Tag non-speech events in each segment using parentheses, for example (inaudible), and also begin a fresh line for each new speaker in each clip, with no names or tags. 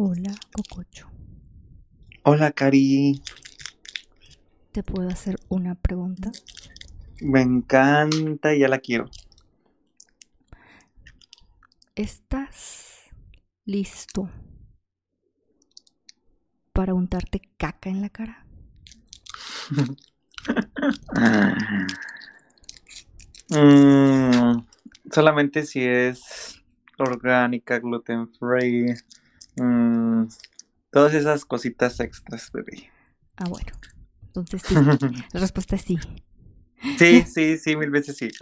Hola, Cococho.
Hola, Cari.
¿Te puedo hacer una pregunta?
Me encanta, ya la quiero.
¿Estás listo para untarte caca en la cara? (laughs)
Mm, solamente si es orgánica, gluten free, mm, todas esas cositas extras, bebé.
Ah, bueno. Entonces sí. (laughs) La respuesta es sí.
Sí, (laughs) sí, sí, mil veces sí. (laughs)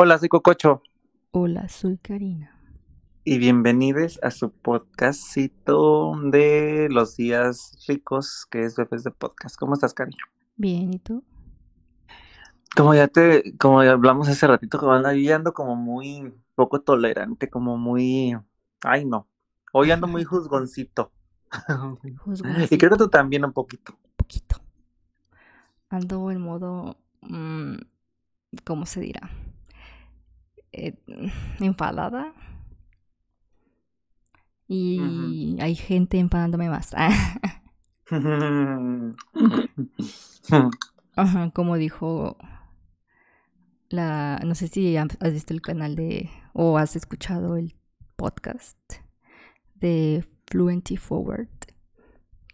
Hola, soy Cococho
Hola, soy Karina.
Y bienvenidos a su podcastito de los días ricos, que es Bebés de Podcast. ¿Cómo estás, Cari?
Bien, ¿y tú?
Como ya te, como ya hablamos hace ratito, como ando, yo ando como muy poco tolerante, como muy, ay no, hoy ando muy juzgoncito. (laughs) Y creo que tú también un poquito.
poquito. Ando en modo, mm, ¿cómo se dirá? Eh, enfadada. Y hay gente enfadándome más. (laughs) Ajá, como dijo la, no sé si has visto el canal de, o has escuchado el podcast de Fluency Forward,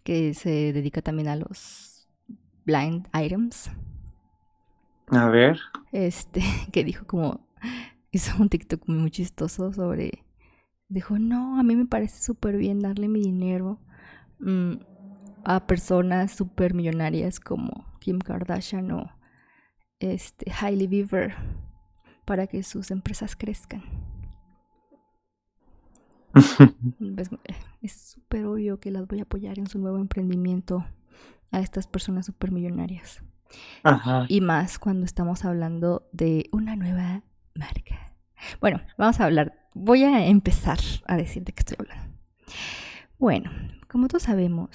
que se dedica también a los blind items.
A ver.
Este, (laughs) que dijo como, hizo un TikTok muy chistoso sobre, dijo, no, a mí me parece súper bien darle mi dinero mm, a personas súper millonarias como Kim Kardashian o este, Hailey Bieber para que sus empresas crezcan. Ves, (laughs) Es súper obvio que las voy a apoyar en su nuevo emprendimiento a estas personas súper millonarias.
Ajá.
Y más cuando estamos hablando de una nueva marca. Bueno, vamos a hablar. Voy a empezar a decir de qué estoy hablando. Bueno, como todos sabemos,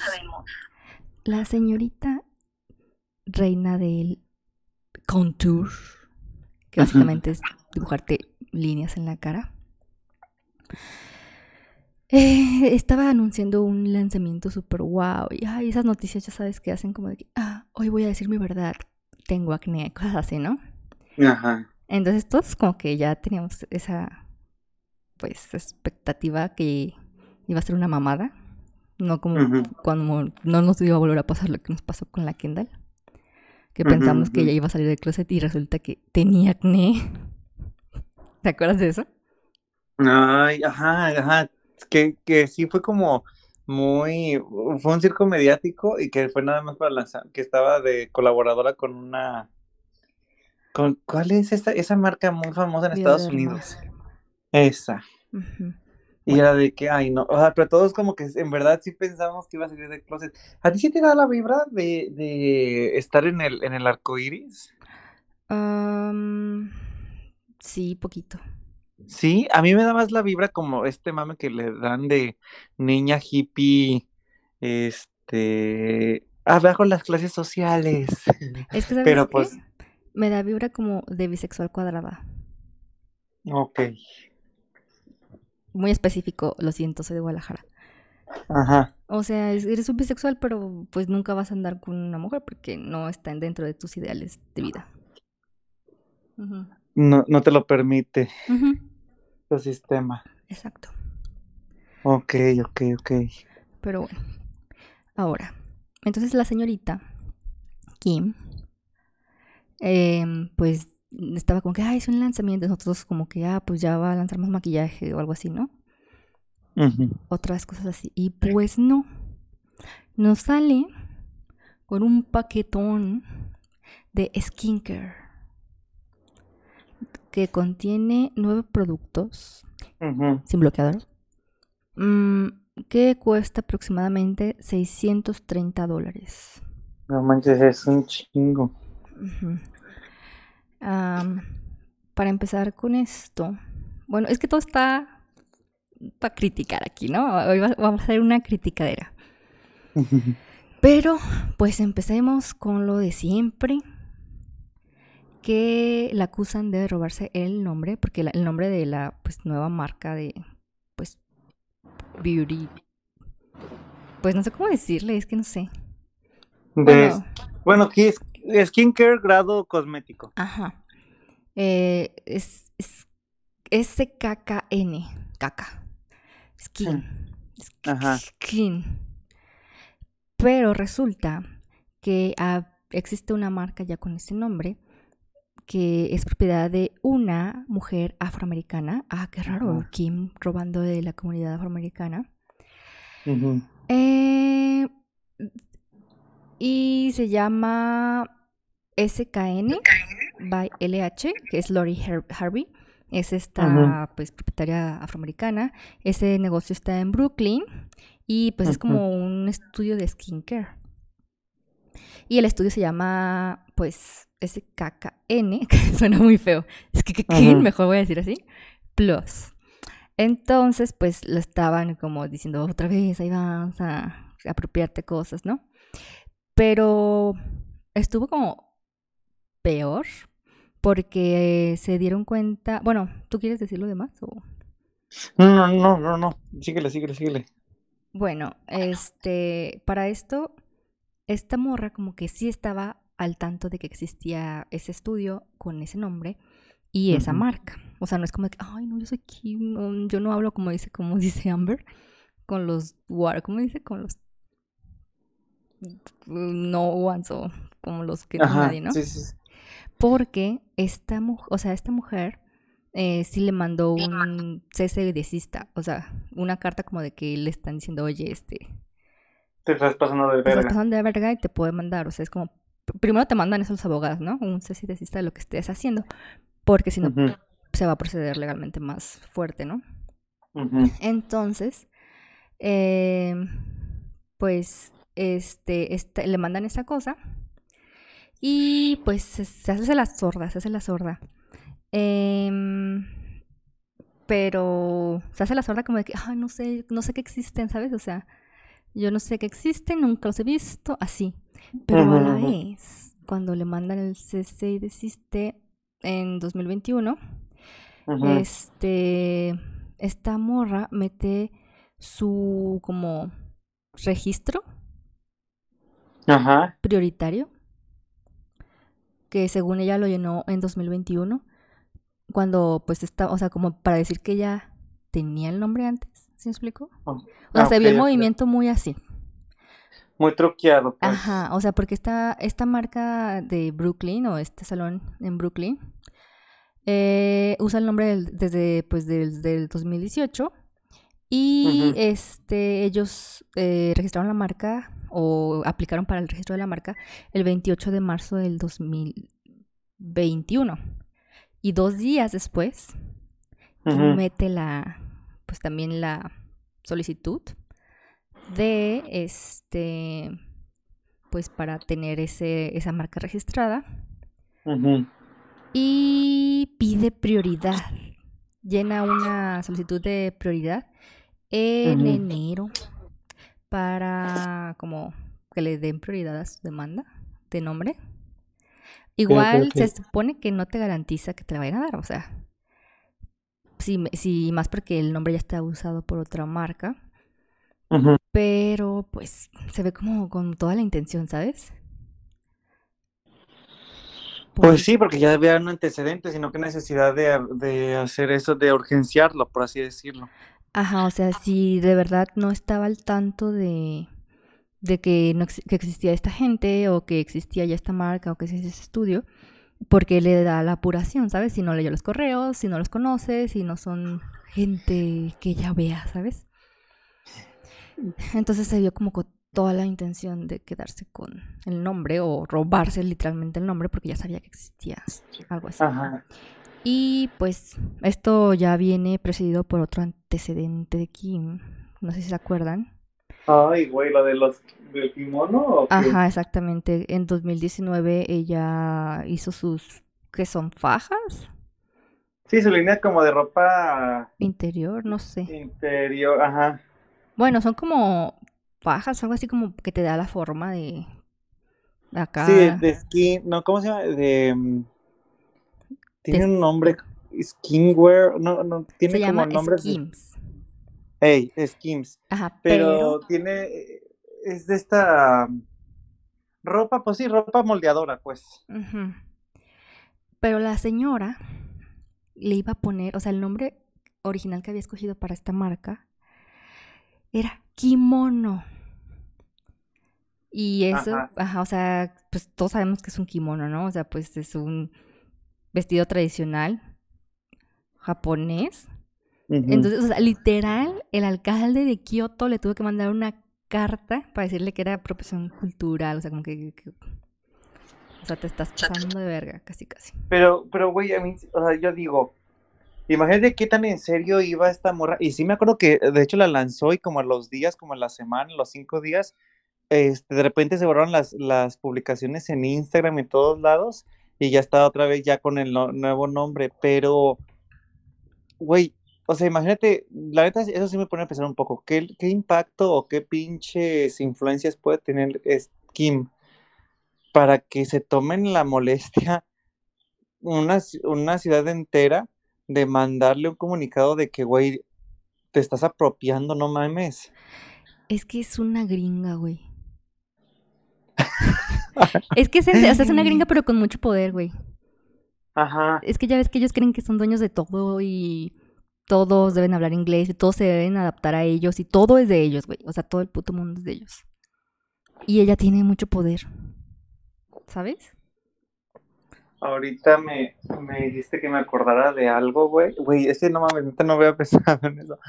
la señorita reina del contour, que básicamente es dibujarte líneas en la cara, eh, estaba anunciando un lanzamiento súper wow. Y ay, esas noticias ya sabes que hacen como de que, ah, hoy voy a decir mi verdad, tengo acné, cosas así, ¿no?
Ajá.
Entonces todos como que ya teníamos esa, pues, expectativa que iba a ser una mamada. No como cuando no nos iba a volver a pasar lo que nos pasó con la Kendall. Que pensamos que ella iba a salir del closet y resulta que tenía acné. (laughs) ¿Te acuerdas de eso?
Ay, ajá, ajá. Que, que sí fue como muy, fue un circo mediático y que fue nada más para lanzar, que estaba de colaboradora con una, con, ¿cuál es esta, esa marca muy famosa en Estados. Unidos? Esa. Y
Bueno.
era de que, ay, no, o sea, pero todos como que en verdad sí pensamos que iba a salir del closet. ¿A ti sí te da la vibra de, de estar en el, en el arco iris?
Am, sí, poquito.
Sí, a mí me da más la vibra como este mame que le dan de niña hippie, este, abajo las clases sociales.
Es que, ¿sabes
Pero
qué?
pues,
Me da vibra como de bisexual cuadrada.
ok,
Muy específico, lo siento, soy de Guadalajara.
ajá,
O sea, es- eres un bisexual, pero pues nunca vas a andar con una mujer porque no están dentro de tus ideales de vida. Ujú.
no, no te lo permite
Ujú,
tu sistema.
Exacto.
Ok, ok, ok.
Pero bueno. Ahora, entonces la señorita Kim, em, pues estaba como que, ah, es un lanzamiento. Nosotros como que, ah, pues ya va a lanzar más maquillaje o algo así, ¿no? Otras cosas así. Y pues no. Nos sale con un paquetón de skincare que contiene nueve productos sin bloqueador mm, que cuesta aproximadamente 630 dólares.
No manches, es un chingo.
Ujú. Para empezar con esto, bueno, es que todo está para criticar aquí, ¿no? Hoy vamos a hacer una criticadera. (laughs) Pero, pues empecemos con lo de siempre. Que la acusan de robarse el nombre, porque el nombre de la pues, nueva marca de pues beauty. Pues no sé cómo decirle, es que no sé.
bueno, bueno skincare grado cosmético.
Ajá. Eh, es, es SKKN, caca. Skin. Ajá. Skin. Pero resulta que existe una marca ya con ese nombre que es propiedad de una mujer afroamericana. Ah, qué raro, Kim robando de la comunidad afroamericana. Eh, y se llama SKN by LH, que es Lori Harvey. Es esta pues propietaria afroamericana. Ese negocio está en Brooklyn y pues es como un estudio de skincare. Y el estudio se llama, pues, SKKN, (laughs) que suena muy feo. Es que mejor voy a decir así. Plus. Entonces, pues lo estaban como diciendo otra vez, ahí vas a apropiarte cosas, ¿no? Pero estuvo como peor porque se dieron cuenta. Bueno, ¿tú quieres decir lo demás? O...
No, no, no, no, no. Síguele, síguele, síguele.
Bueno, este, para esto, esta morra como que sí estaba al tanto de que existía ese estudio con ese nombre y esa marca. O sea, no es como que, ay, no, yo soy Kim, yo no hablo como dice, como (laughs) dice Amber, con los ¿cómo dice? Con los no ones o como los que nadie, ¿no? Sí, sí. Porque esta mujer, o sea, esta mujer eh, sí le mandó un cese de desista, o sea, una carta como de que le están diciendo, oye, este...
Te estás pasando de verga. Te estás
pasando de verga y te puede mandar, o sea, es como, primero te mandan esos abogados, ¿no? Un cese de desista de lo que estés haciendo, porque si no, se va a proceder legalmente más fuerte, ¿no? Entonces, eh, pues, este, este, le mandan esa cosa y pues se hace la sorda, se hace la sorda. Em, pero se hace la sorda como de que, ay, no sé, no sé que existen, ¿sabes? O sea, yo no sé que existen, nunca los he visto, así. Pero a la vez, cuando le mandan el cese y desiste en 2021, este, esta morra mete su como registro prioritario, que según ella lo llenó en 2021 cuando pues está, o sea, como para decir que ella tenía el nombre antes, ¿sí me explico? Oh, o sea, se vio el movimiento muy así.
Muy truqueado.
Pues. Ajá, o sea, porque esta, esta marca de Brooklyn o este salón en Brooklyn eh, usa el nombre desde, pues, desde el 2018 y este, ellos eh, registraron la marca o aplicaron para el registro de la marca el 28 de marzo del 2021. Y dos días después, mete la, pues también la solicitud de este, pues para tener ese, esa marca registrada. Y pide prioridad. Llena una solicitud de prioridad en enero para como que le den prioridad a su demanda de nombre. Igual se supone que no te garantiza que te la vayan a dar, o sea, si, si más porque el nombre ya está usado por otra marca. Pero pues se ve como con toda la intención, ¿sabes?
Pues sí, porque ya había un antecedente, sino que necesidad de, de, hacer eso, de urgenciarlo, por así decirlo.
Ajá, o sea, si de verdad no estaba al tanto de, de que, no, que existía esta gente o que existía ya esta marca o que existía ese estudio, porque le da la apuración, ¿sabes? Si no leyó los correos, si no los conoce, si no son gente que ya vea, ¿sabes? Entonces se vio como con toda la intención de quedarse con el nombre o robarse literalmente el nombre porque ya sabía que existía algo así. Y pues esto ya viene precedido por otro antecedente de Kim, no sé si se acuerdan,
Ay, güey, la de los del kimono.
Ajá, exactamente. En 2019 ella hizo sus, ¿qué son? ¿Fajas?
Sí, su línea como de ropa
Interior, no sé.
interior, ajá.
Bueno, son como fajas, algo así como que te da la forma de acá.
Sí, de, de skin, no, ¿cómo se llama? De... mm, Tiene
De-
un nombre, skinwear, no, no, tiene
Se
como de...
Skims.
Hey, Skims.
Ajá,
Pero
pero
tiene, es de esta ropa, pues sí, ropa moldeadora, pues.
Pero la señora le iba a poner, o sea, el nombre original que había escogido para esta marca era kimono. Y eso,
Ajá.
ajá, o sea, pues todos sabemos que es un kimono, ¿no? O sea, pues es un vestido tradicional japonés.
Ujú.
Entonces, o sea, literal, el alcalde de Kioto le tuvo que mandar una carta para decirle que era apropiación cultural, o sea, como que, que- o sea, te estás pasando de verga, casi, casi.
Pero, pero, güey, a mí, o sea, yo digo, imagínate qué tan en serio iba esta morra. Y sí me acuerdo que, de hecho, la lanzó y como a los días, como a la semana, los cinco días, este, de repente se borraron las, las publicaciones en Instagram y en todos lados y ya estaba otra vez ya con el no- nuevo nombre. Pero, güey, o sea, imagínate, la neta, eso sí me pone a pensar un poco, ¿qué, qué impacto o qué pinches influencias puede tener es- Kim para que se tomen la molestia una, una ciudad entera de mandarle un comunicado de que, güey, te estás apropiando, no mames.
Es que es una gringa, güey. (laughs) Es que es, o sea, es una gringa, pero con mucho poder, güey.
Ajá.
Es que ya ves que ellos creen que son dueños de todo y todos deben hablar inglés y todos se deben adaptar a ellos y todo es de ellos, güey. O sea, todo el puto mundo es de ellos. Y ella tiene mucho poder. ¿Sabes?
Ahorita me, me dijiste que me acordara de algo, güey. Güey, es que no mames, neta no había (laughs) pensado en eso.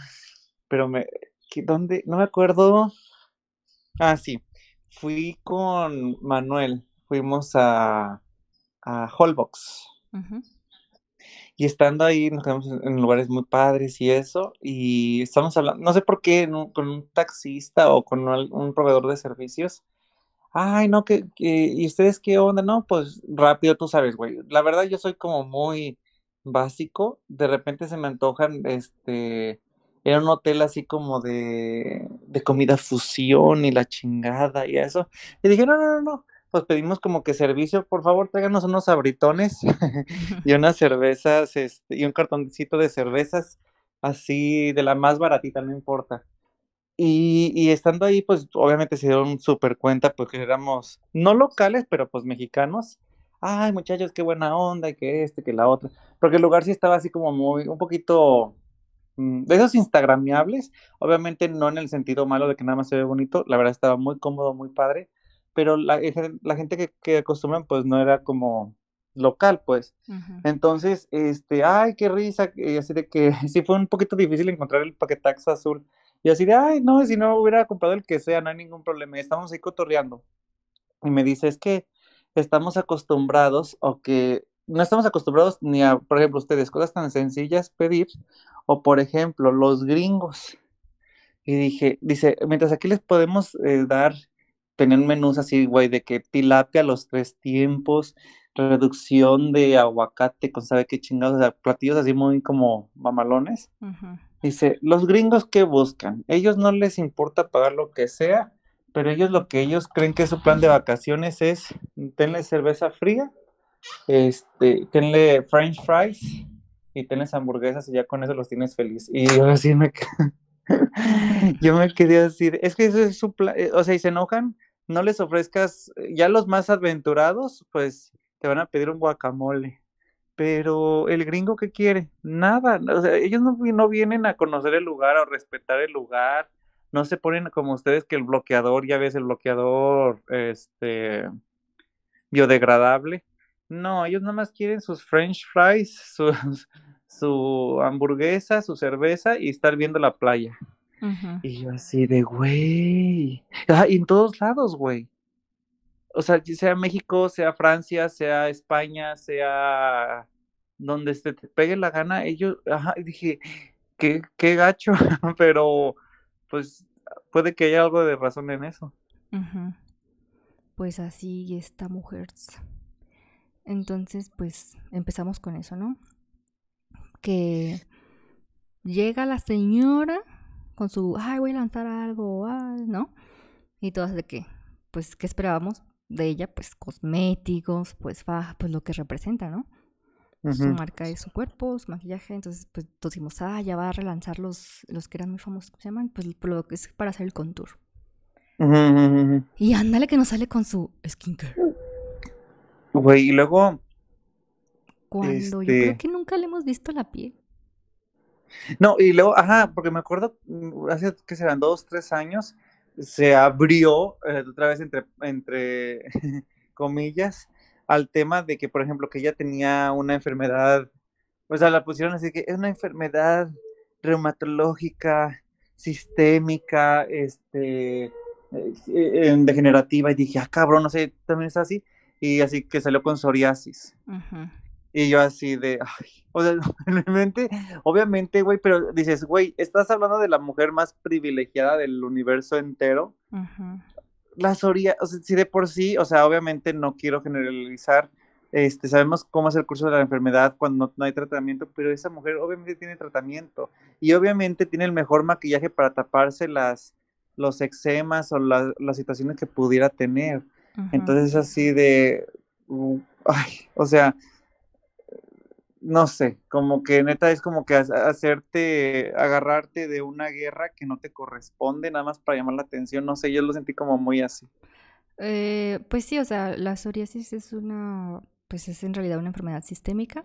Pero me, ¿qué- ¿dónde? No me acuerdo. Ah, sí. Fui con Manuel. Fuimos a, a Holbox. Y estando ahí, nos quedamos en lugares muy padres y eso, y estamos hablando, no sé por qué, con un taxista o con un proveedor de servicios. Ay, no, que- ¿y ustedes qué onda? No, pues rápido, tú sabes, güey. La verdad, yo soy como muy básico. De repente se me antojan, este, era un hotel así como de, de comida fusión y la chingada y eso. Y dije, no, no, no, no. Pues pedimos como que servicio, por favor, tráiganos unos abritones (laughs) y unas cervezas, este, y un cartoncito de cervezas, así de la más baratita, no importa. Y, y estando ahí, pues obviamente se dieron súper cuenta, porque éramos no locales, pero pues mexicanos. Ay, muchachos, qué buena onda, y que este, que la otra. Porque el lugar sí estaba así como muy, un poquito mm, de esos instagramiables. Obviamente no en el sentido malo de que nada más se ve bonito, la verdad estaba muy cómodo, muy padre. Pero la, la gente que, que acostumbran, pues no era como local, pues.
Ujú.
Entonces, este, ay, qué risa, y así de que (laughs) sí fue un poquito difícil encontrar el paquetaxo azul. Y así de, ay, no, si no hubiera comprado el que sea, no hay ningún problema. Estamos ahí cotorreando. Y me dice, es que estamos acostumbrados, o que no estamos acostumbrados ni a, por ejemplo, ustedes, cosas tan sencillas pedir, o por ejemplo, los gringos. Y dije, dice, mientras aquí les podemos eh, dar, tener menús así, güey, de que tilapia a los tres tiempos, reducción de aguacate con sabe qué chingados, o sea, platillos así muy como mamalones. Dice, los gringos qué buscan, ellos no les importa pagar lo que sea, pero ellos lo que ellos creen que su plan de vacaciones es, tenle cerveza fría, este, tenle french fries y tenles hamburguesas y ya con eso los tienes feliz. Y yo así me, (laughs) yo me quedé así, de- es que eso es su plan, eh, o sea, y se enojan, no les ofrezcas, eh, ya los más aventurados, pues te van a pedir un guacamole. Pero el gringo, ¿qué quiere? Nada. O sea, ellos no, vi- no vienen a conocer el lugar o respetar el lugar. No se ponen como ustedes que el bloqueador, ya ves, el bloqueador, este, biodegradable. No, ellos nada más quieren sus french fries, (laughs) su hamburguesa, su cerveza y estar viendo la playa. Y yo así de, güey. Ah, y en todos lados, güey. O sea, sea México, sea Francia, sea España, sea donde se te pegue la gana, ellos, ajá, dije, qué, qué gacho, (laughs) pero pues puede que haya algo de razón en eso.
Pues así esta mujer. Entonces, pues empezamos con eso, ¿no? que llega la señora con su, ay, voy a lanzar algo, ¿no? Y todas de que, pues, ¿qué esperábamos de ella? Pues cosméticos, pues, pues lo que representa, ¿no? Su marca es su cuerpo, su maquillaje, entonces pues decimos, ah, ya va a relanzar los, los que eran muy famosos, ¿cómo se llaman? Pues lo que es para hacer el contour. Y ándale que nos sale con su skincare.
Güey, y luego...
Cuando yo creo este que nunca le hemos visto la piel.
No, y luego, ajá, porque me acuerdo, mm, hace que serán dos, tres años, se abrió eh, otra vez entre, entre (laughs) comillas al tema de que, por ejemplo, que ella tenía una enfermedad, o sea, la pusieron así que es una enfermedad reumatológica, sistémica, este, eh, degenerativa, y dije, ah, cabrón, no sé, también es así, y así que salió con psoriasis. Y yo así de, ay, o sea, (laughs) realmente, obviamente, güey, pero dices, güey, estás hablando de la mujer más privilegiada del universo entero. La psoriasis, o sea, si de por sí, o sea, obviamente no quiero generalizar, este, sabemos cómo es el curso de la enfermedad cuando no, hay tratamiento, pero esa mujer obviamente tiene tratamiento y obviamente tiene el mejor maquillaje para taparse las, los eczemas o las situaciones que pudiera tener. Entonces, así de, uh, ay, o sea, no sé, como que neta es como que hacerte, agarrarte de una guerra que no te corresponde, nada más para llamar la atención, no sé, yo lo sentí como muy así.
Eh, pues sí, o sea, la psoriasis es una, pues es en realidad una enfermedad sistémica,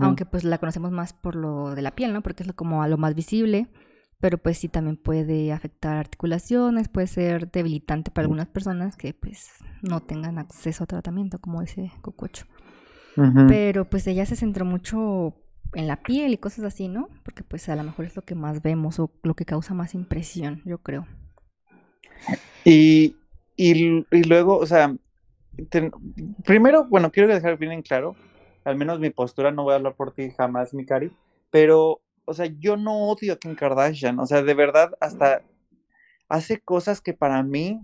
aunque pues la conocemos más por lo de la piel, ¿no? Porque es como a lo más visible, pero pues sí también puede afectar articulaciones, puede ser debilitante para algunas personas que pues no tengan acceso a tratamiento, como ese cococho. Pero pues ella se centró mucho en la piel y cosas así, ¿no? Porque pues a lo mejor es lo que más vemos o lo que causa más impresión, yo creo.
Y, y, luego, o sea, primero, bueno, quiero dejar bien en claro, al menos mi postura, no voy a hablar por ti jamás, mi cari, pero, o sea, yo no odio a Kim Kardashian, o sea, de verdad, hasta hace cosas que para mí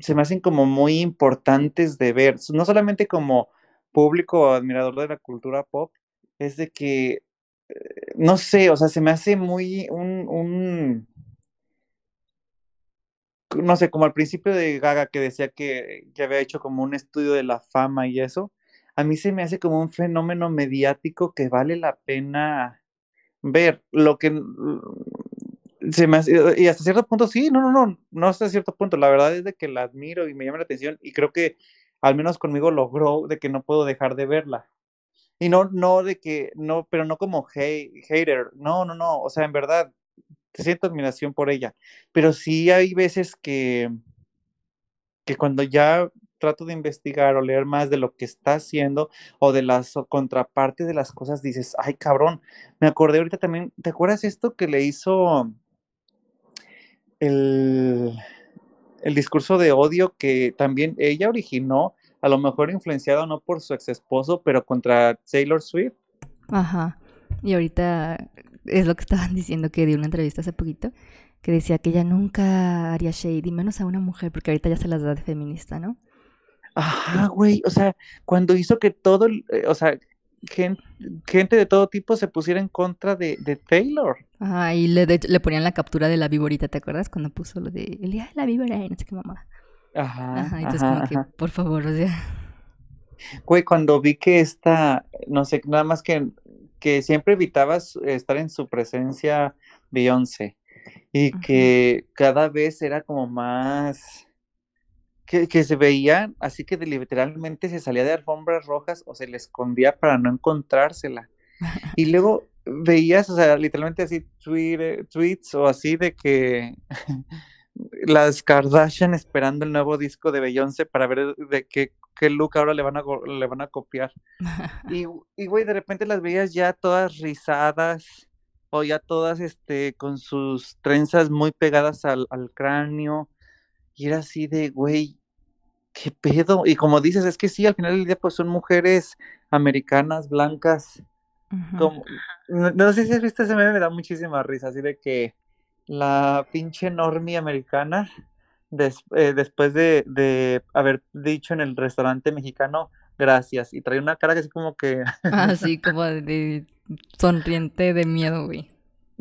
se me hacen como muy importantes de ver, no solamente como público admirador de la cultura pop es de que, eh, no sé, o sea, se me hace muy un, un, no sé, como al principio de Gaga que decía que, que había hecho como un estudio de la fama y eso, a mí se me hace como un fenómeno mediático que vale la pena ver. Lo que se me hace, y hasta cierto punto sí, no, no, no, no hasta cierto punto. La verdad es de que la admiro y me llama la atención y creo que al menos conmigo logró de que no puedo dejar de verla. Y no, no de que, no, pero no como hater, no, no, no, o sea, en verdad, siento admiración por ella, pero sí hay veces que, que cuando ya trato de investigar o leer más de lo que está haciendo o de las contrapartes de las cosas, dices, ay cabrón, me acordé ahorita también, ¿te acuerdas esto que le hizo el, el discurso de odio que también ella originó, a lo mejor influenciado no por su ex esposo, pero contra Taylor Swift.
Ajá. Y ahorita es lo que estaban (laughs) diciendo que dio una entrevista hace poquito, que decía que ella nunca haría shade, y menos a una mujer, porque ahorita ya se las da de feminista, ¿no?
Ajá, güey, o sea, cuando hizo que todo, eh, o sea, gente, de todo tipo se pusiera en contra de, Taylor.
Ajá, y le, le ponían la captura de la víborita, ¿te acuerdas? Cuando puso lo de el día de la víbora y no sé qué mamá. Ajá. Ajá, entonces como que, por favor, o sea.
Güey, cuando vi que esta, no sé, nada más que, que siempre evitabas estar en su presencia Beyoncé y que cada vez era como más que, se veían, así que literalmente se salía de alfombras rojas o se le escondía para no encontrársela. (laughs) Y luego veías, o sea, literalmente así tweets o así de que (laughs) las Kardashian esperando el nuevo disco de Beyoncé para ver de qué, qué look ahora le van a, le van a copiar. (laughs) Y, y, güey, de repente las veías ya todas rizadas o ya todas este, con sus trenzas muy pegadas al, al cráneo. Y era así de, güey, ¿qué pedo? Y como dices, es que sí, al final del día, pues son mujeres americanas, blancas. como, no, sé si has visto ese meme, me da muchísima risa, así de que la pinche normie americana, eh, después de, de, haber dicho en el restaurante mexicano, gracias, y trae una cara que así como que...
Así (laughs) como de, sonriente de miedo, güey.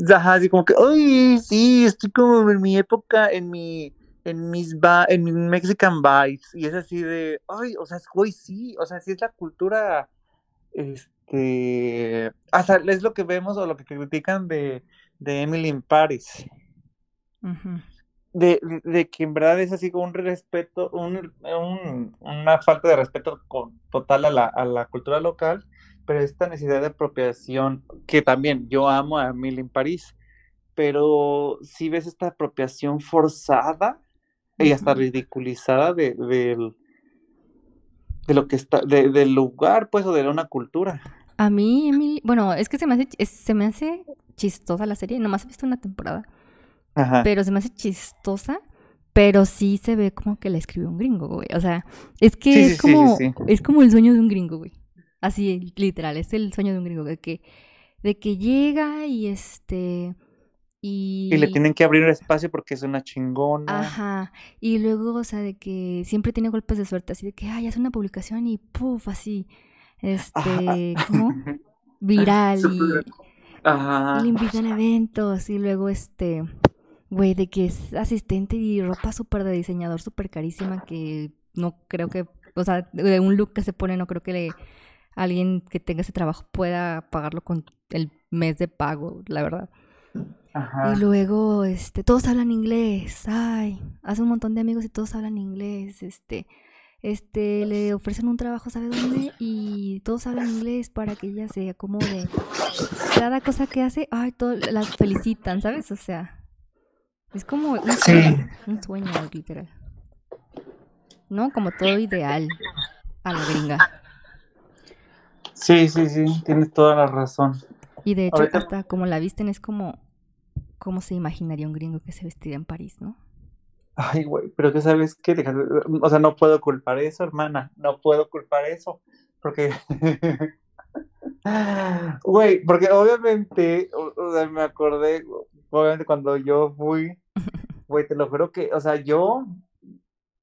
Ajá, así como que, ay, sí, estoy como en mi época, en mi, en mis, ba en mis Mexican vibes. Y es así de, ay, o sea, güey, sí, o sea, sí es la cultura, este, hasta es lo que vemos o lo que critican de, de Emily in Paris. de, de, que en verdad es así como un respeto, un, un, una falta de respeto con, total a la, a la cultura local pero esta necesidad de apropiación, que también yo amo a Emily en París, pero si ves esta apropiación forzada y hasta ridiculizada de, de, de lo que está, de, del lugar, pues, o de una cultura.
A mí, Emily, bueno, es que se me hace, se me hace chistosa la serie, nomás he visto una temporada, Ajá. pero se me hace chistosa pero sí se ve como que la escribió un gringo, güey. O sea, es que es como es como el sueño de un gringo, güey. Así, literal, es el sueño de un gringo, de que, de que llega y este... Y...
y... le tienen que abrir un espacio porque es una chingona.
Ajá. Y luego, o sea, de que siempre tiene golpes de suerte, así de que, ay, hace una publicación y puff, así. Este, (laughs) ¿cómo? (laughs) Viral y, Ajá. y le invitan a eventos y luego este, güey, de que es asistente y ropa súper de diseñador, súper carísima que no creo que, o sea, de un look que se pone, no creo que le alguien que tenga ese trabajo pueda pagarlo con el mes de pago, la verdad. Y luego, este, todos hablan inglés, ay, hace un montón de amigos y todos hablan inglés, este, este, le ofrecen un trabajo, ¿sabe dónde? Y todos hablan inglés para que ella se acomode. Cada cosa que hace, ay, todos la felicitan, ¿sabes? O sea, es como un sueño, un sueño literal. ¿No? Como todo ideal a la gringa.
Sí, sí, sí, tienes toda la razón.
Y de hecho, hasta como la visten es como, como se imaginaría un gringo que se vestiría en París, ¿no?
Ay, güey, pero que sabes qué, o sea, no puedo culpar eso, hermana, no puedo culpar eso, porque, (laughs) güey, porque obviamente, o, sea, me acordé, obviamente cuando yo fui, (laughs) güey, te lo juro que, o sea, yo,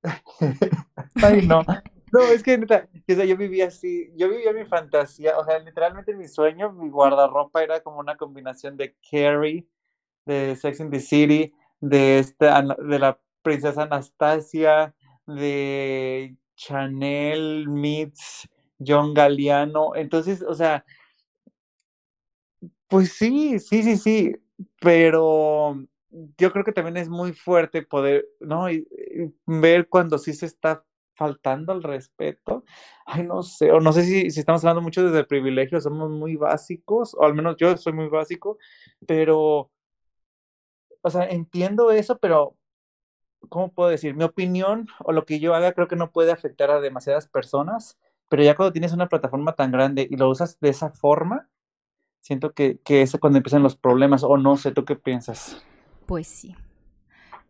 (laughs) ay, no, no, es que neta, o sea, yo vivía así, yo vivía mi fantasía, o sea, literalmente mi sueño, mi guardarropa era como una combinación de Carrie, de Sex in the City, de, esta, de la princesa Anastasia, de Chanel meets John Galliano, entonces, o sea, pues sí, sí, sí, sí, pero yo creo que también es muy fuerte poder, ¿no? Y, ver cuando sí se está faltando al respeto. Ay, no sé, o no sé si, si estamos hablando mucho desde el privilegio, somos muy básicos, o al menos yo soy muy básico, pero, o sea, entiendo eso, pero, ¿cómo puedo decir? Mi opinión o lo que yo haga creo que no puede afectar a demasiadas personas, pero ya cuando tienes una plataforma tan grande y lo usas de esa forma, siento que, que es cuando empiezan los problemas, o no sé, ¿tú qué piensas?
Pues sí,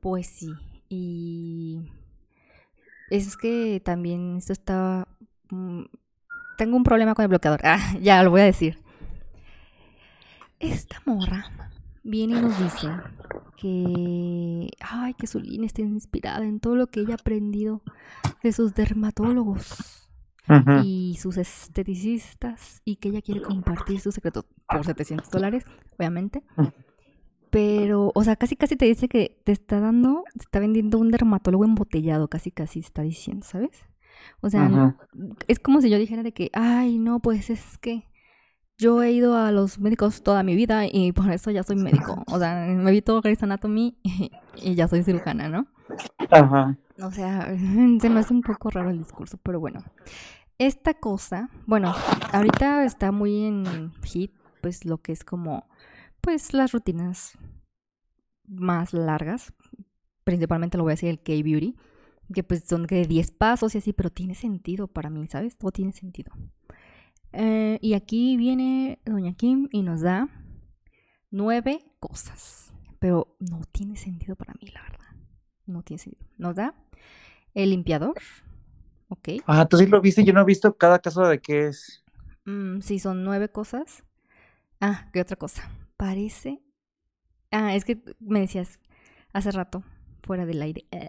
pues sí, y es que también esto está... Mm, tengo un problema con el bloqueador. Ah, (laughs) ya lo voy a decir. Esta morra viene y nos dice que, ay, que su línea está inspirada en todo lo que ella ha aprendido de sus dermatólogos y sus esteticistas y que ella quiere compartir su secreto por 700 dólares, obviamente. Pero, o sea, casi casi te dice que te está dando, te está vendiendo un dermatólogo embotellado, casi casi está diciendo, ¿sabes? O sea, es como si yo dijera de que, ay, no, pues es que yo he ido a los médicos toda mi vida y por eso ya soy (laughs) médico. O sea, me vi todo Grey's Anatomy y, (laughs) y ya soy cirujana, ¿no? Ajá. O sea, (laughs) se me hace un poco raro el discurso, pero bueno. Esta cosa, bueno, ahorita está muy en hit, pues lo que es como pues las rutinas más largas, principalmente lo voy a decir el K-Beauty, que pues son de 10 pasos y así, pero tiene sentido para mí, ¿sabes? Todo tiene sentido. Eh, y aquí viene Doña Kim y nos da nueve cosas, pero no tiene sentido para mí, la verdad. No tiene sentido. Nos da el limpiador, ¿ok?
Ah, tú sí lo viste, yo no he visto cada caso de qué es.
Mm, sí, son nueve cosas. Ah, ¿qué otra cosa? parece... Ah, es que me decías hace rato, fuera del aire, eh,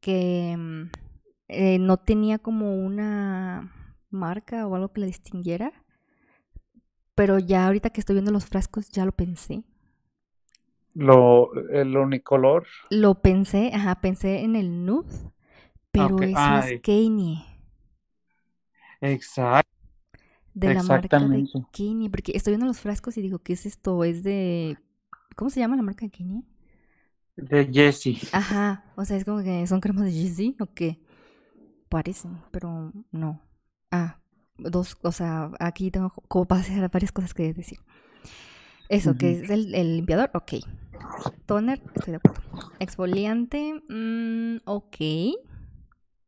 que mm, eh, no tenía como una marca o algo que la distinguiera. Pero ya ahorita que estoy viendo los frascos, ya lo pensé.
Lo, el unicolor.
Lo pensé, ajá, pensé en el nude, pero
Ok,
eso
ay.
es Kanye,
Exacto.
de la marca de. Kanye, porque estoy viendo los frascos y digo, ¿qué es esto? Es de... ¿Cómo se llama la marca de Kanye?
De Jessie.
Ajá, o sea, es como que son cremas de Yeezy o qué. Parecen, pero no. Ah, dos, o sea, aquí tengo como varias cosas que decir. Eso, que
Ujú.
es el, el limpiador, ok. Toner, estoy de acuerdo. Exfoliante, mm, ok.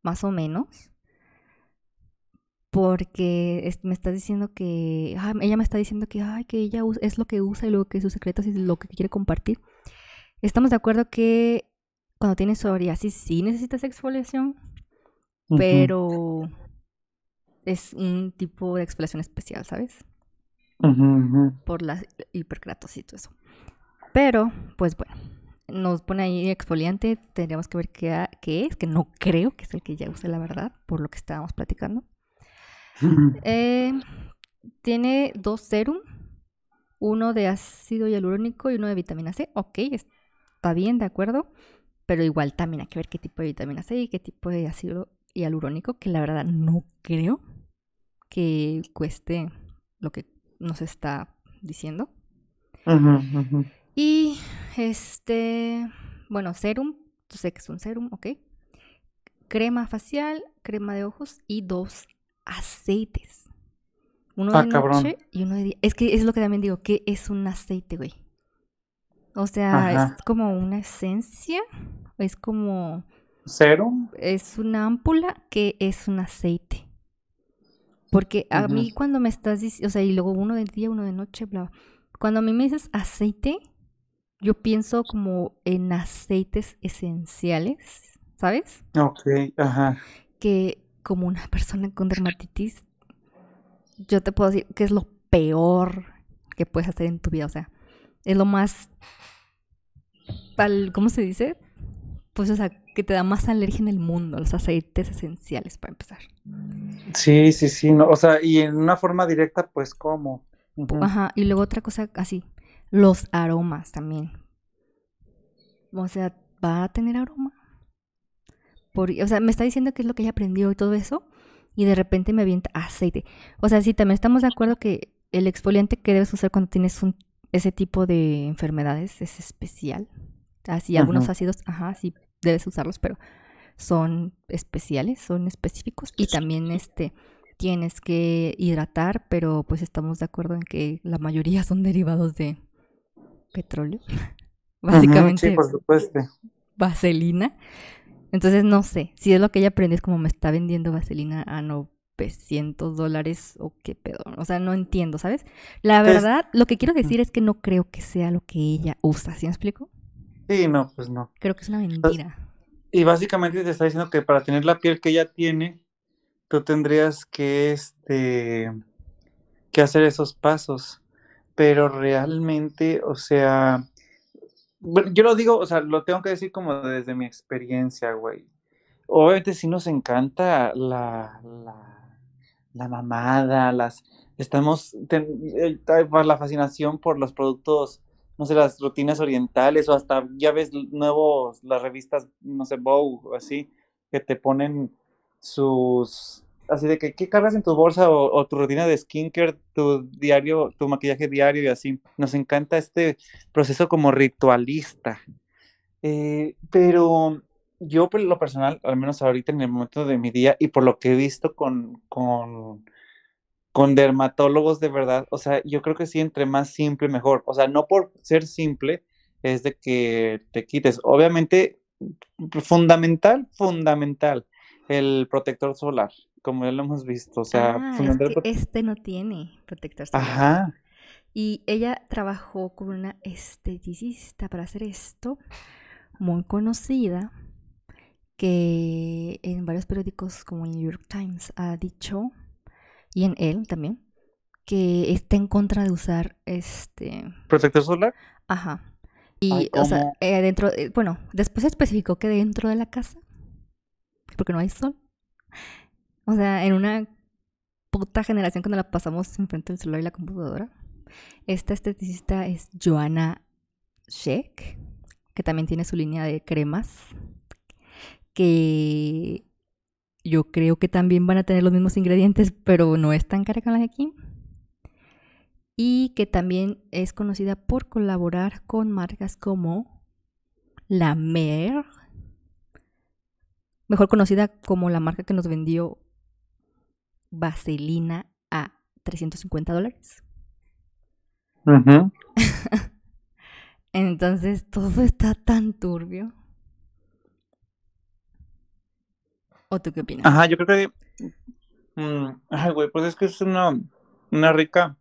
Más o menos. Porque es- me está diciendo que. ah, ella me está diciendo que, ay, que ella es lo que usa y lo que sus secretos y lo que quiere compartir. Estamos de acuerdo que cuando tienes psoriasis sí necesitas exfoliación, pero es un tipo de exfoliación especial, ¿sabes? Por la hiperkeratosis y todo eso. Pero, pues bueno, nos pone ahí exfoliante, tendríamos que ver qué, es, que no creo que es el que ella use, la verdad, por lo que estábamos platicando. (laughs) Eh, tiene dos serum, uno de ácido hialurónico y uno de vitamina C. Ok, está bien, de acuerdo. Pero igual también hay que ver qué tipo de vitamina C y qué tipo de ácido hialurónico, que la verdad no creo que cueste lo que nos está diciendo. Y este, bueno, serum, tú sé que es un serum, ok. Crema facial, crema de ojos y dos aceites. Uno
Ah,
de
cabrón.
noche y uno de día. Es que es lo que también digo, que es un aceite, güey. O sea,
Ajá.
es como una esencia, es como,
Serum.
es una ámpula que es un aceite. Porque a
Ujú.
mí cuando me estás diciendo, o sea, y luego uno de día, uno de noche, bla, bla. Cuando a mí me dices aceite, yo pienso como en aceites esenciales, ¿sabes?
Ok, ajá.
Que como una (laughs) persona con dermatitis, yo te puedo decir que es lo peor que puedes hacer en tu vida. O sea, es lo más, al- ¿cómo se dice? Pues, o sea, que te da más alergia en el mundo, los aceites esenciales, para empezar.
Sí, sí, sí. No, o sea, y en una forma directa, pues, ¿cómo? Ujú.
Ajá, y luego otra cosa así, los aromas también. O sea, ¿va a tener aroma? Por, o sea, me está diciendo que es lo que ella aprendió y todo eso, y de repente me avienta aceite. O sea, sí, también estamos de acuerdo que el exfoliante que debes usar cuando tienes un, ese tipo de enfermedades es especial. Así, algunos
Ujú.
ácidos, ajá, sí debes usarlos, pero son especiales, son específicos. Y también este tienes que hidratar, pero pues estamos de acuerdo en que la mayoría son derivados de petróleo. (laughs) Básicamente
Sí, por supuesto.
vaselina. Entonces no sé, si es lo que ella aprendió es como me está vendiendo vaselina a 900 dólares o qué pedo. O sea, no entiendo, ¿sabes? La
Es-
verdad, lo que quiero decir es que no creo que sea lo que ella usa, ¿sí me explico?
Sí, no, pues no.
Creo que es una mentira.
Y básicamente te está diciendo que para tener la piel que ella tiene, tú tendrías que, este, que hacer esos pasos. Pero realmente, o sea, yo lo digo, o sea, lo tengo que decir como desde mi experiencia, güey. Obviamente sí nos encanta la, la, la mamada, las, estamos, ten- eh, la fascinación por los productos, no sé, las rutinas orientales o hasta, ya ves, nuevos, las revistas, no sé, o así, que te ponen sus, así de que, ¿qué cargas en tu bolsa o, o tu rutina de skincare, tu diario, tu maquillaje diario y así? Nos encanta este proceso como ritualista. Eh, pero yo por lo personal, al menos ahorita en el momento de mi día y por lo que he visto con, con, con dermatólogos de verdad, o sea, yo creo que sí, entre más simple mejor. O sea, no por ser simple es de que te quites. Obviamente, fundamental, fundamental, el protector solar, como ya lo hemos visto. O sea,
ah, es que este no tiene protector solar.
Ajá.
Y ella trabajó con una esteticista para hacer esto, muy conocida, que en varios periódicos como el New York Times ha dicho, y en él también, que está en contra de usar este...
¿Protector solar?
Ajá. Y,
Ay,
o sea, eh, dentro, eh, bueno, después especificó que dentro de la casa, porque no hay sol. O sea, en una puta generación cuando la pasamos enfrente del celular y la computadora. Esta esteticista es Joanna Sheck, que también tiene su línea de cremas, que yo creo que también van a tener los mismos ingredientes, pero no es tan cara como la de aquí. Y que también es conocida por colaborar con marcas como La Mer, mejor conocida como la marca que nos vendió Vaselina a 350 dólares. (laughs) Entonces todo está tan turbio. ¿O tú qué opinas?
Ajá, yo creo que. Mm, ay, güey, pues es que es una, una rica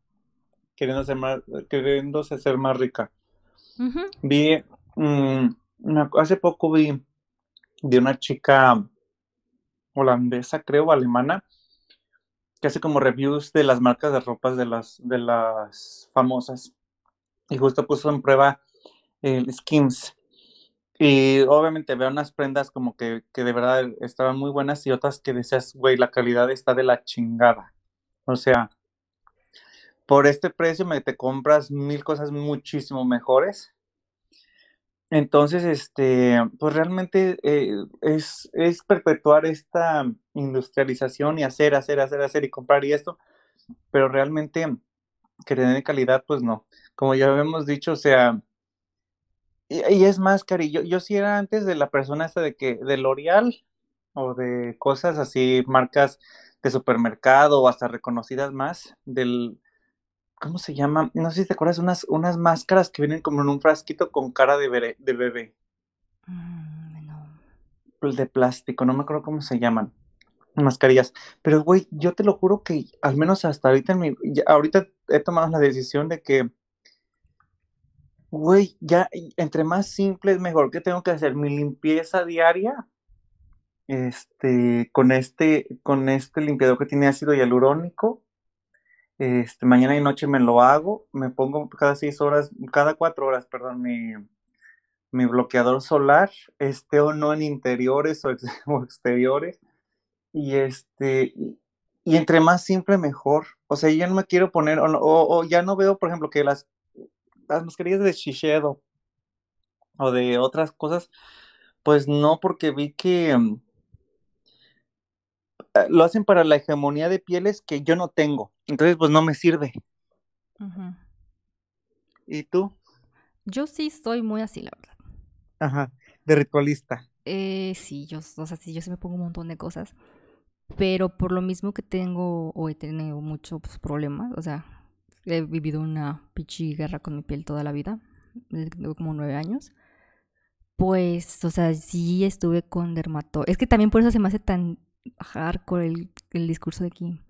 queriendo ser más, queriéndose ser más rica. Vi, mm, hace poco vi de una chica holandesa, creo, alemana, que hace como reviews de las marcas de ropas de las, de las famosas. Y justo puso en prueba el Skims. Y obviamente veo unas prendas como que, que de verdad estaban muy buenas y otras que decías, güey, la calidad está de la chingada. O sea, por este precio me te compras mil cosas muchísimo mejores. Entonces, este, pues realmente eh, es, es perpetuar esta industrialización y hacer, hacer, hacer, hacer y comprar y esto, pero realmente que de calidad, pues no. Como ya habíamos dicho, o sea, y, es más, Cari, yo, yo sí era antes de la persona esta de que, de L'Oreal o de cosas así, marcas de supermercado o hasta reconocidas más, del, ¿cómo se llama? No sé si te acuerdas, unas, unas máscaras que vienen como en un frasquito con cara de, bebé. De bebé. Mm, no. De plástico, no me acuerdo cómo se llaman. Mascarillas. Pero, güey, yo te lo juro que al menos hasta ahorita en mi. ahorita he tomado la decisión de que. Güey, ya entre más simple es mejor que tengo que hacer mi limpieza diaria. Este, con este, con este limpiador que tiene ácido hialurónico este, mañana y noche me lo hago, me pongo cada seis horas, cada cuatro horas, perdón, mi, mi bloqueador solar, esté o no en interiores o, (laughs) exteriores. Y este, y, entre más simple, mejor. O sea, yo no me quiero poner, o, o, ya no veo, por ejemplo, que las, las mascarillas de Shiseido o de otras cosas, pues no, porque vi que mm, eh, lo hacen para la hegemonía de pieles que yo no tengo. Entonces, pues no me sirve. ¿Y tú?
Yo sí soy muy así, la verdad.
Ajá, de ritualista.
Eh, sí, yo, o sea, sí, yo sí me pongo un montón de cosas. Pero por lo mismo que tengo o he tenido muchos pues, problemas, o sea, he vivido una pichi guerra con mi piel toda la vida, tengo como nueve años. Pues, o sea, sí estuve con dermato. Es que también por eso se me hace tan hardcore el, el discurso de aquí.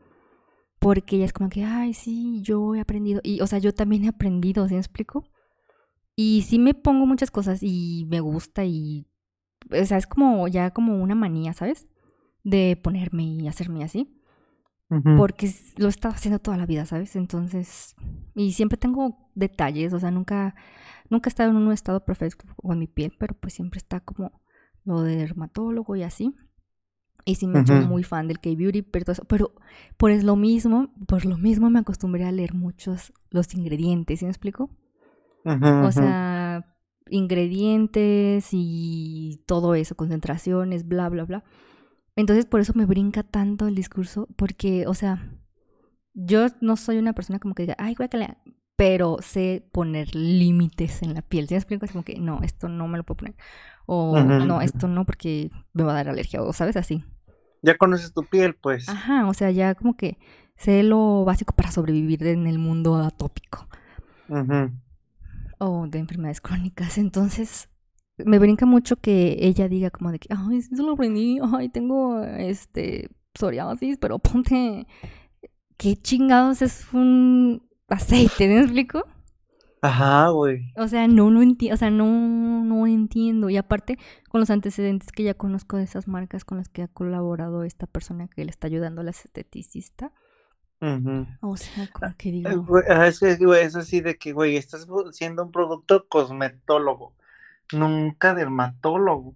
Porque ella es como que, ay, sí, yo he aprendido. Y, o sea, yo también he aprendido, ¿sí me explico? Y sí me pongo muchas cosas y me gusta y, o sea, es como ya como una manía, ¿sabes? De ponerme y hacerme así. Porque lo he estado haciendo toda la vida, ¿sabes? Entonces, y siempre tengo detalles, o sea, nunca, nunca he estado en un estado perfecto con mi piel, pero pues siempre está como lo de dermatólogo y así. Y sí me he hecho muy fan del K-Beauty, pero, pero por es lo mismo, por lo mismo me acostumbré a leer muchos los ingredientes, ¿sí me explico? o sea, ingredientes y todo eso, concentraciones, bla, bla, bla. Entonces por eso me brinca tanto el discurso, porque, o sea, yo no soy una persona como que diga, ay, lea pero sé poner límites en la piel. ¿Sí me explico? Es como que, no, esto no me lo puedo poner. O no, esto no porque me va a dar alergia, o sabes, así
ya conoces tu piel, pues.
Ajá, o sea, ya como que sé lo básico para sobrevivir en el mundo atópico. O de enfermedades crónicas. Entonces, me brinca mucho que ella diga como de que, ay, eso lo aprendí, ay, tengo este psoriasis, pero ponte, ¿qué chingados es un aceite? ¿Me explico?
Ajá, güey.
O sea, no, no entiendo, o sea, no, no entiendo. Y aparte, con los antecedentes que ya conozco de esas marcas con las que ha colaborado esta persona que le está ayudando a la esteticista. O sea, como que digo.
Es, es así de que, güey, estás siendo un producto cosmetólogo, nunca dermatólogo.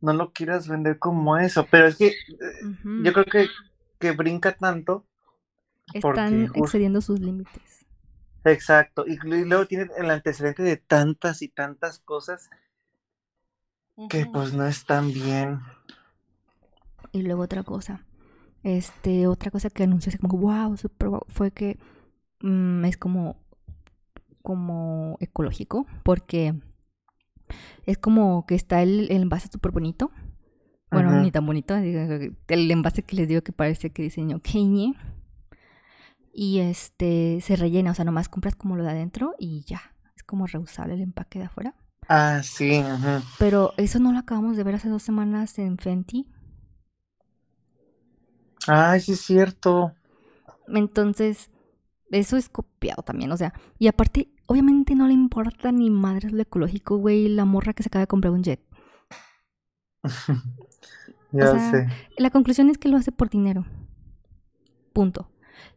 No lo quieras vender como eso, pero es que eh, yo creo que, que brinca tanto
están excediendo sus límites.
Exacto, y luego tienen el antecedente de tantas y tantas cosas que pues no están bien.
Y luego otra cosa, este, otra cosa que anunció así como, wow, super wow, fue que mm, es como, como ecológico, porque es como que está el, envase súper bonito. Bueno, ni tan bonito, el envase que les digo que parece que diseñó Kanye. Y este se rellena, o sea, nomás compras como lo de adentro y ya. Es como reusable el empaque de afuera.
Ah, sí.
Pero eso no lo acabamos de ver hace dos semanas en Fenty.
Ay, sí es cierto.
Entonces, eso es copiado también, o sea, y aparte, obviamente no le importa ni madres lo ecológico, güey, la morra que se acaba de comprar un jet. (laughs)
ya sé.
La conclusión es que lo hace por dinero. Punto.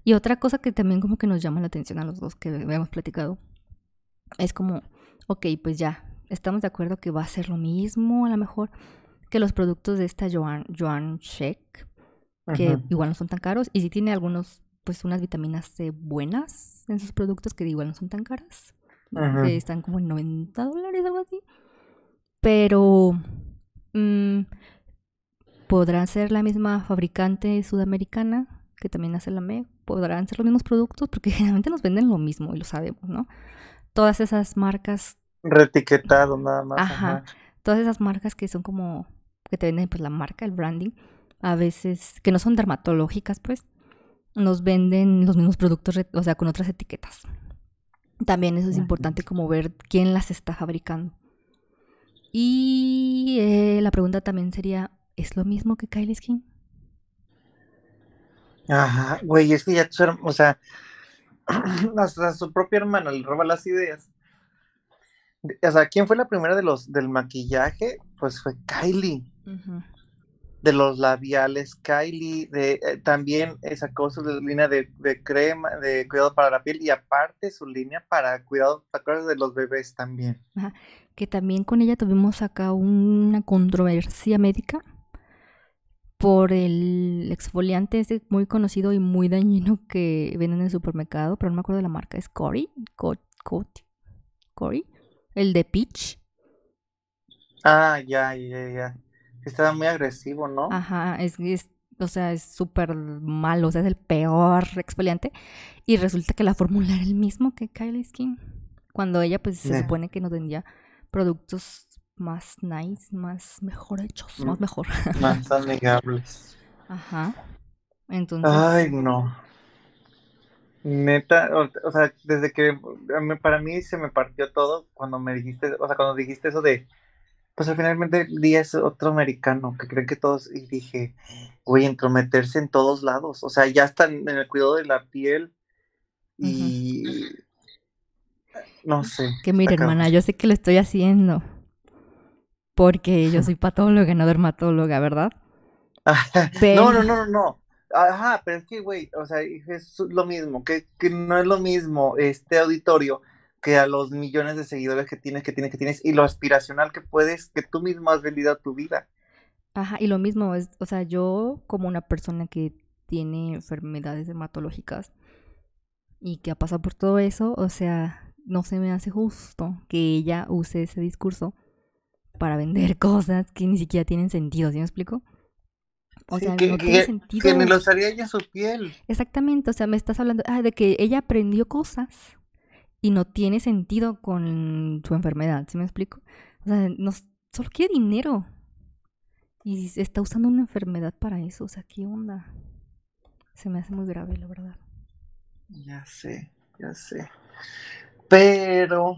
Y otra cosa que también como que nos llama la atención a los dos que habíamos platicado es como, ok, pues ya, estamos de acuerdo que va a ser lo mismo, a lo mejor, que los productos de esta Joan, Joan Sheck, que igual no son tan caros, y si tiene algunos, pues unas vitaminas C buenas en sus productos que igual no son tan caras, que están como en 90 dólares, algo así. Pero mm, podrá ser la misma fabricante sudamericana que también hace la ME, podrán ser los mismos productos porque (laughs) generalmente nos venden lo mismo y lo sabemos, ¿no? Todas esas marcas.
Retiquetado nada más.
Ajá. Todas esas marcas que son como, que te venden pues la marca, el branding, a veces, que no son dermatológicas, pues, nos venden los mismos productos, o sea, con otras etiquetas. También eso es importante como ver quién las está fabricando. Y eh, la pregunta también sería, ¿es lo mismo que Kylie Skin?
Ajá, güey, es que ya, o sea, (clears throat) hasta su propia hermana le roba las ideas. O sea, ¿quién fue la primera de los del maquillaje? Pues fue Kylie de los labiales Kylie, de, eh, también sacó su línea de, crema, de cuidado para la piel y aparte su línea para cuidado, ¿te de los bebés también?
Ajá. Que también con ella tuvimos acá una controversia médica por el exfoliante ese muy conocido y muy dañino que venden en el supermercado, pero no me acuerdo de la marca, es Cory, Cory, el de Peach.
Ah, ya, ya, ya. Estaba muy agresivo, ¿no?
Ajá, es, o sea, es súper malo, o sea, es el peor exfoliante. Y resulta que la fórmula era el mismo que Kylie Skin. Cuando ella, pues, se supone que nos vendía productos más nice, más mejor hechos, más mm, mejor.
Más (laughs) amigables.
Ajá. Entonces.
Ay, no. Neta, o, sea, desde que para mí se me partió todo cuando me dijiste, o sea, cuando dijiste eso de pues al finalmente el día es otro americano que creen que todos, y dije, güey, entrometerse en todos lados, o sea, ya están en el cuidado de la piel y no sé.
Que mire, hermana, yo sé que lo estoy haciendo porque yo soy patóloga, no dermatóloga, ¿verdad? (laughs)
No, no, no, no, no. Ajá, pero es que, güey, o sea, es lo mismo, que, que no es lo mismo este auditorio que a los millones de seguidores que tienes, que tienes, que tienes, y lo aspiracional que puedes, que tú mismo has vendido a tu vida.
Ajá, y lo mismo es, o sea, yo como una persona que tiene enfermedades dermatológicas y que ha pasado por todo eso, o sea, no se me hace justo que ella use ese discurso para vender (laughs) cosas que ni siquiera tienen sentido, ¿sí me explico?
O sea, que, no tiene sentido. Que ni los haría ella su piel.
Exactamente, o sea, me estás hablando ah, de que ella aprendió cosas y no tiene sentido con su enfermedad, ¿sí me explico? O sea, no, solo quiere dinero y está usando una enfermedad para eso, o sea, ¿qué onda? Se me hace muy grave, la verdad.
Ya sé, ya sé. Pero,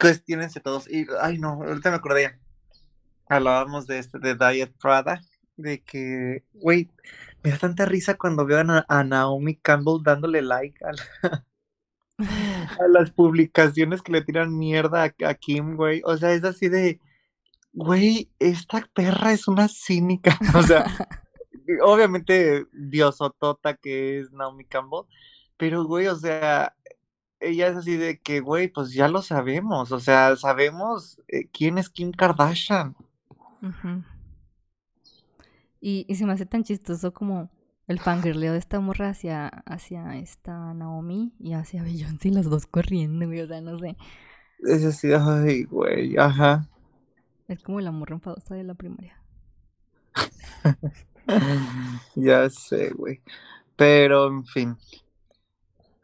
cuestionense todos. Y, ay, no, ahorita me acordé. Hablábamos de este, de Diet Prada, de que, güey, me da tanta risa cuando veo a, a Naomi Campbell dándole like a la, a las publicaciones que le tiran mierda a, Kim, güey. O sea, es así de, güey, esta perra es una cínica. (laughs) O sea, obviamente diosotota que es Naomi Campbell, pero, güey, o sea, ella es así de que, güey, pues ya lo sabemos. O sea, sabemos eh, quién es Kim Kardashian.
y, y se me hace tan chistoso como El fangirleo de esta morra hacia, hacia esta Naomi y hacia Beyoncé, las dos corriendo, güey, o sea, no sé.
Es así, ay, güey, ajá.
Es como la morra enfadosa de la primaria. (laughs)
ya sé, güey. Pero, en fin.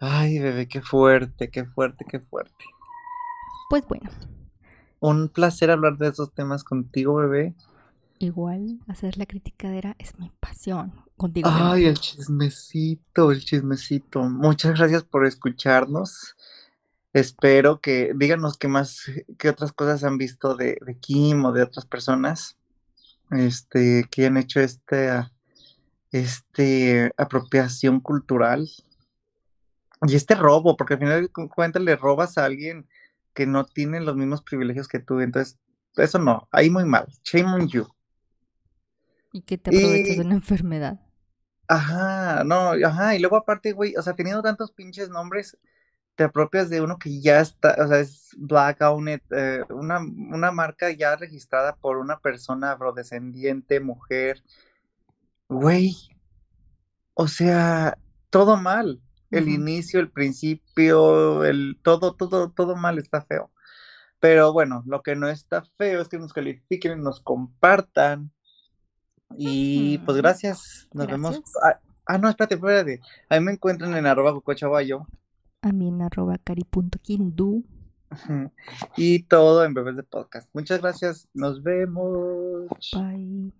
Ay, bebé, qué fuerte, qué fuerte, qué fuerte.
Pues bueno.
Un placer hablar de esos temas contigo, bebé.
Igual, hacer la criticadera es mi pasión. Contigo.
Ay, el chismecito, el chismecito. Muchas gracias por escucharnos. Espero que díganos qué más, qué otras cosas han visto de, de Kim o de otras personas este, que han hecho esta este, apropiación cultural y este robo, porque al final de cuentas le robas a alguien que no tiene los mismos privilegios que tú. Entonces, eso no, ahí muy mal. Shame on you.
Y que te aprovechas de una enfermedad.
Ajá, no, ajá, y luego aparte, güey, o sea, teniendo tantos pinches nombres, te apropias de uno que ya está, o sea, es Black Owned, eh, una, una marca ya registrada por una persona afrodescendiente, mujer. Güey, o sea, todo mal. El inicio, el principio, el todo, todo, todo mal está feo. Pero bueno, lo que no está feo es que nos califiquen, nos compartan, y pues gracias. Nos vemos. Ah, ah, no, espérate, espérate. Ahí me encuentran en arroba cocochaguayo.
A mí en arroba cari.kindu.
Y todo en Bebés de Podcast. Muchas gracias. Nos vemos.
Bye.